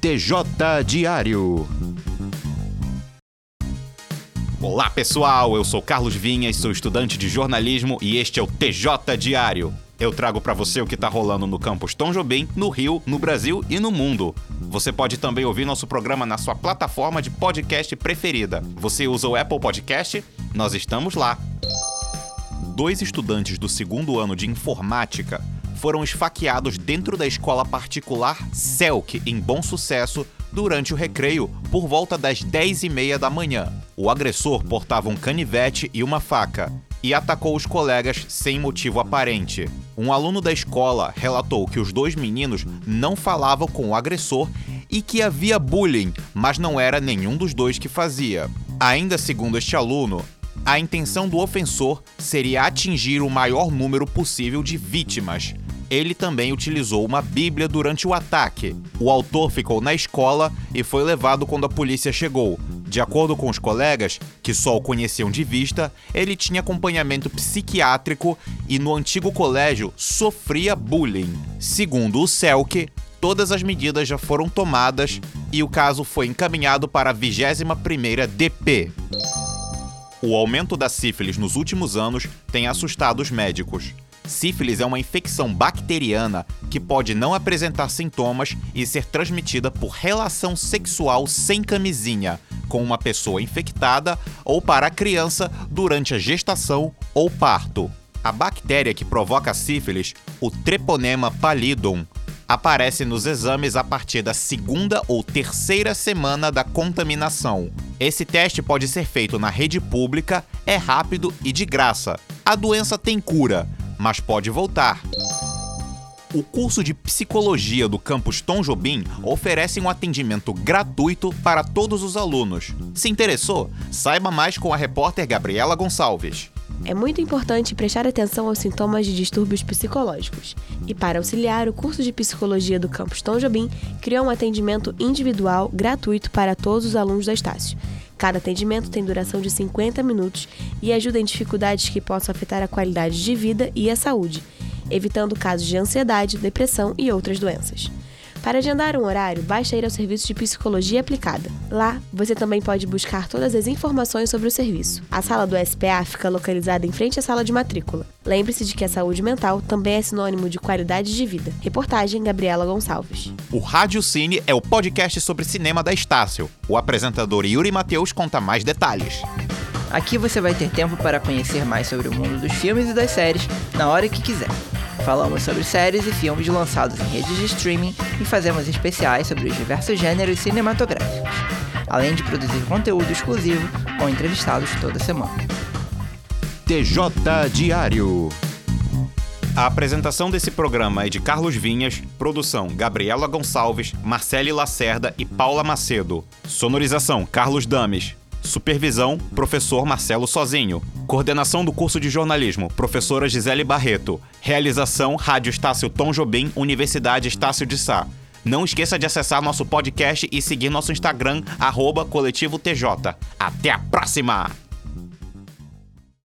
TJ Diário. Olá pessoal, eu sou Carlos Vinhas, sou estudante de jornalismo e este é o TJ Diário. Eu trago para você o que tá rolando no campus Tom Jobim, no Rio, no Brasil e no mundo. Você pode também ouvir nosso programa na sua plataforma de podcast preferida. Você usa o Apple Podcast? Nós estamos lá. Dois estudantes do segundo ano de informática foram esfaqueados dentro da escola particular Selk, em Bom Sucesso, durante o recreio, por volta das 10 e meia da manhã. O agressor portava um canivete e uma faca e atacou os colegas sem motivo aparente. Um aluno da escola relatou que os dois meninos não falavam com o agressor e que havia bullying, mas não era nenhum dos dois que fazia. Ainda segundo este aluno, a intenção do ofensor seria atingir o maior número possível de vítimas, ele também utilizou uma Bíblia durante o ataque. O autor ficou na escola e foi levado quando a polícia chegou. De acordo com os colegas, que só o conheciam de vista, ele tinha acompanhamento psiquiátrico e no antigo colégio sofria bullying. Segundo o CELC, todas as medidas já foram tomadas e o caso foi encaminhado para a 21ª DP. O aumento da sífilis nos últimos anos tem assustado os médicos. Sífilis é uma infecção bacteriana que pode não apresentar sintomas e ser transmitida por relação sexual sem camisinha com uma pessoa infectada ou para a criança durante a gestação ou parto. A bactéria que provoca a sífilis, o Treponema pallidum, aparece nos exames a partir da segunda ou terceira semana da contaminação. Esse teste pode ser feito na rede pública, é rápido e de graça. A doença tem cura, mas pode voltar. O curso de psicologia do campus Tom Jobim oferece um atendimento gratuito para todos os alunos. Se interessou? Saiba mais com a repórter Gabriela Gonçalves. É muito importante prestar atenção aos sintomas de distúrbios psicológicos. E para auxiliar, o curso de psicologia do campus Tom Jobim criou um atendimento individual gratuito para todos os alunos da Estácio. Cada atendimento tem duração de 50 minutos e ajuda em dificuldades que possam afetar a qualidade de vida e a saúde, evitando casos de ansiedade, depressão e outras doenças. Para agendar um horário, basta ir ao serviço de psicologia aplicada. Lá, você também pode buscar todas as informações sobre o serviço. A sala do SPA fica localizada em frente à sala de matrícula. Lembre-se de que a saúde mental também é sinônimo de qualidade de vida. Reportagem Gabriela Gonçalves. O Rádio Cine é o podcast sobre cinema da Estácio. O apresentador Yuri Mateus conta mais detalhes. Aqui você vai ter tempo para conhecer mais sobre o mundo dos filmes e das séries na hora que quiser. Falamos sobre séries e filmes lançados em redes de streaming e fazemos especiais sobre os diversos gêneros cinematográficos, além de produzir conteúdo exclusivo com entrevistados toda semana. TJ Diário. A apresentação desse programa é de Carlos Vinhas, produção Gabriela Gonçalves, Marcele Lacerda e Paula Macedo. Sonorização Carlos Dames. Supervisão, professor Marcelo Sozinho. Coordenação do curso de jornalismo, professora Gisele Barreto. Realização, Rádio Estácio Tom Jobim, Universidade Estácio de Sá. Não esqueça de acessar nosso podcast e seguir nosso Instagram, arroba Coletivo TJ. Até a próxima!